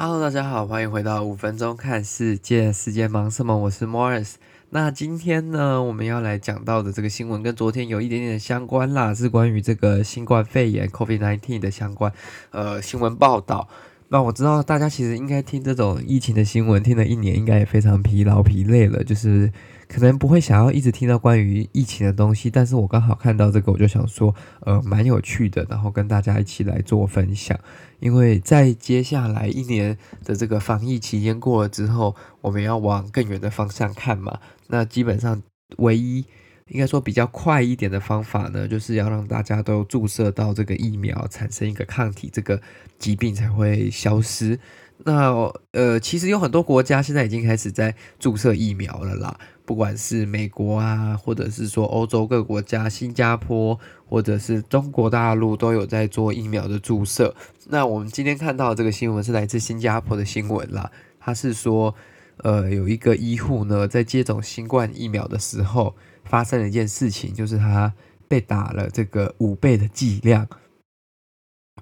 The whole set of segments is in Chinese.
Hello，大家好，欢迎回到五分钟看世界，世界忙什么？我是 Morris。那今天呢，我们要来讲到的这个新闻跟昨天有一点点相关啦，是关于这个新冠肺炎 COVID-19 的相关呃新闻报道。那我知道大家其实应该听这种疫情的新闻，听了一年，应该也非常疲劳疲累了，就是可能不会想要一直听到关于疫情的东西。但是我刚好看到这个，我就想说，呃，蛮有趣的，然后跟大家一起来做分享。因为在接下来一年的这个防疫期间过了之后，我们要往更远的方向看嘛。那基本上唯一。应该说比较快一点的方法呢，就是要让大家都注射到这个疫苗，产生一个抗体，这个疾病才会消失。那呃，其实有很多国家现在已经开始在注射疫苗了啦，不管是美国啊，或者是说欧洲各国家，新加坡或者是中国大陆都有在做疫苗的注射。那我们今天看到这个新闻是来自新加坡的新闻啦，它是说，呃，有一个医护呢在接种新冠疫苗的时候。发生了一件事情，就是他被打了这个五倍的剂量。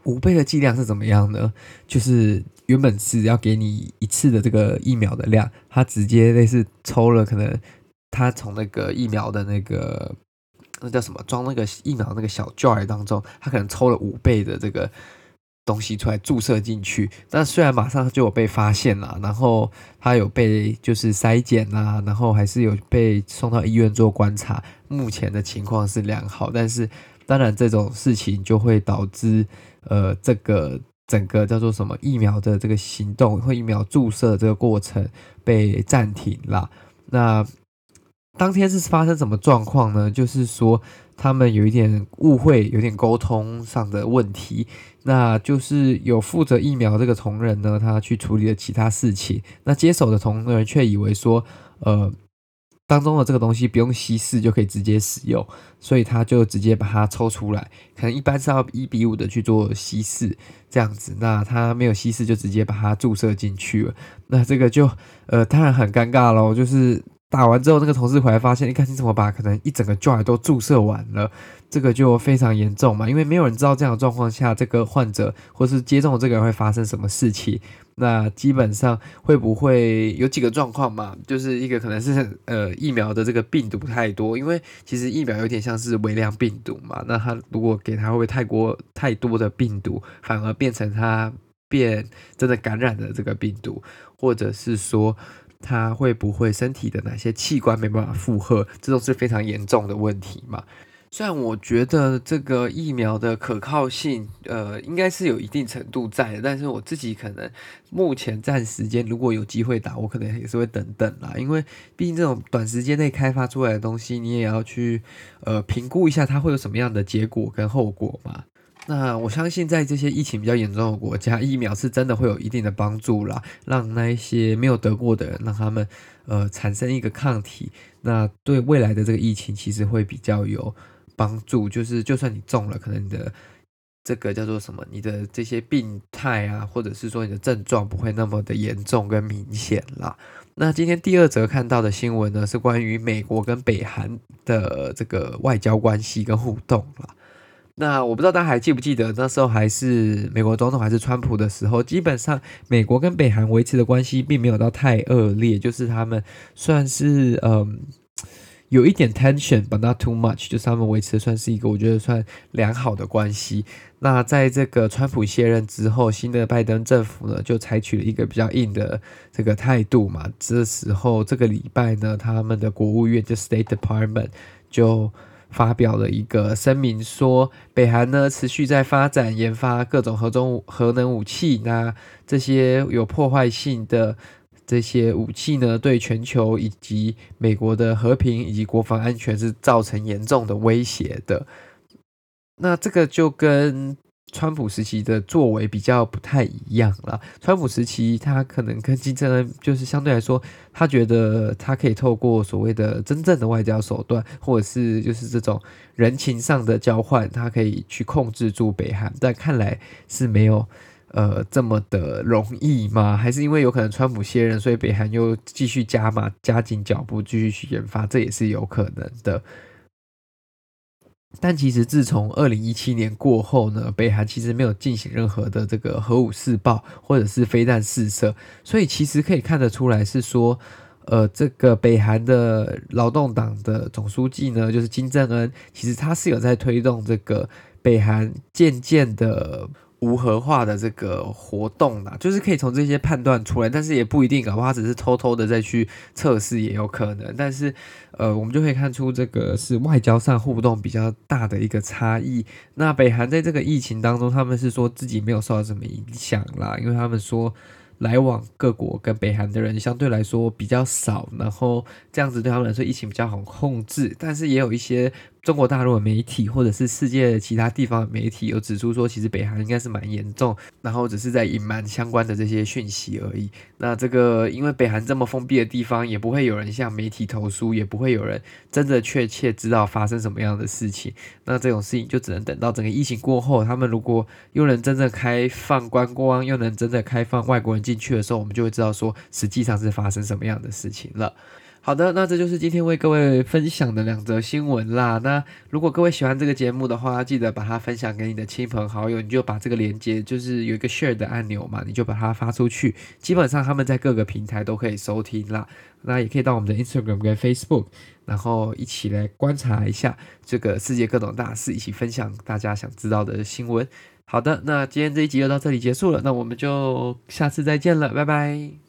五倍的剂量是怎么样呢？就是原本是要给你一次的这个疫苗的量，他直接类似抽了，可能他从那个疫苗的那个那叫什么装那个疫苗那个小 jar 当中，他可能抽了五倍的这个。东西出来注射进去，但虽然马上就有被发现了，然后他有被就是筛检啊，然后还是有被送到医院做观察，目前的情况是良好，但是当然这种事情就会导致呃这个整个叫做什么疫苗的这个行动或疫苗注射这个过程被暂停了。那当天是发生什么状况呢？就是说。他们有一点误会，有点沟通上的问题，那就是有负责疫苗这个同仁呢，他去处理了其他事情，那接手的同仁却以为说，呃，当中的这个东西不用稀释就可以直接使用，所以他就直接把它抽出来，可能一般是要一比五的去做稀释这样子，那他没有稀释就直接把它注射进去了，那这个就呃当然很尴尬喽，就是。打完之后，那个同事回来发现，你看你怎么把可能一整个 jar 都注射完了，这个就非常严重嘛。因为没有人知道这样的状况下，这个患者或是接种这个人会发生什么事情。那基本上会不会有几个状况嘛？就是一个可能是呃疫苗的这个病毒太多，因为其实疫苗有点像是微量病毒嘛。那他如果给他会不会太过太多的病毒，反而变成他变真的感染了这个病毒，或者是说。他会不会身体的哪些器官没办法负荷？这都是非常严重的问题嘛。虽然我觉得这个疫苗的可靠性，呃，应该是有一定程度在的，但是我自己可能目前暂时间如果有机会打，我可能也是会等等啦。因为毕竟这种短时间内开发出来的东西，你也要去呃评估一下它会有什么样的结果跟后果嘛。那我相信，在这些疫情比较严重的国家，疫苗是真的会有一定的帮助啦，让那一些没有得过的人，让他们呃产生一个抗体，那对未来的这个疫情其实会比较有帮助。就是就算你中了，可能你的这个叫做什么，你的这些病态啊，或者是说你的症状不会那么的严重跟明显啦。那今天第二则看到的新闻呢，是关于美国跟北韩的这个外交关系跟互动啦。那我不知道大家还记不记得，那时候还是美国总统还是川普的时候，基本上美国跟北韩维持的关系并没有到太恶劣，就是他们算是嗯有一点 tension，但 not too much，就是他们维持的算是一个我觉得算良好的关系。那在这个川普卸任之后，新的拜登政府呢就采取了一个比较硬的这个态度嘛。这时候这个礼拜呢，他们的国务院就 State Department 就。发表了一个声明，说北韩呢持续在发展研发各种核中核能武器，那这些有破坏性的这些武器呢，对全球以及美国的和平以及国防安全是造成严重的威胁的。那这个就跟。川普时期的作为比较不太一样了。川普时期，他可能跟金正恩就是相对来说，他觉得他可以透过所谓的真正的外交手段，或者是就是这种人情上的交换，他可以去控制住北韩。但看来是没有呃这么的容易吗？还是因为有可能川普卸任，所以北韩又继续加码加紧脚步，继续去研发，这也是有可能的。但其实自从二零一七年过后呢，北韩其实没有进行任何的这个核武试爆或者是飞弹试射，所以其实可以看得出来是说，呃，这个北韩的劳动党的总书记呢，就是金正恩，其实他是有在推动这个北韩渐渐的。无核化的这个活动啦，就是可以从这些判断出来，但是也不一定，搞不好他只是偷偷的再去测试也有可能。但是，呃，我们就可以看出这个是外交上互动比较大的一个差异。那北韩在这个疫情当中，他们是说自己没有受到什么影响啦，因为他们说。来往各国跟北韩的人相对来说比较少，然后这样子对他们来说疫情比较好控制。但是也有一些中国大陆的媒体或者是世界其他地方的媒体有指出说，其实北韩应该是蛮严重，然后只是在隐瞒相关的这些讯息而已。那这个因为北韩这么封闭的地方，也不会有人向媒体投诉，也不会有人真的确切知道发生什么样的事情。那这种事情就只能等到整个疫情过后，他们如果又能真正开放观光，又能真正开放外国人。进去的时候，我们就会知道说，实际上是发生什么样的事情了。好的，那这就是今天为各位分享的两则新闻啦。那如果各位喜欢这个节目的话，记得把它分享给你的亲朋好友，你就把这个链接，就是有一个 share 的按钮嘛，你就把它发出去。基本上他们在各个平台都可以收听啦。那也可以到我们的 Instagram 跟 Facebook，然后一起来观察一下这个世界各种大事，一起分享大家想知道的新闻。好的，那今天这一集就到这里结束了，那我们就下次再见了，拜拜。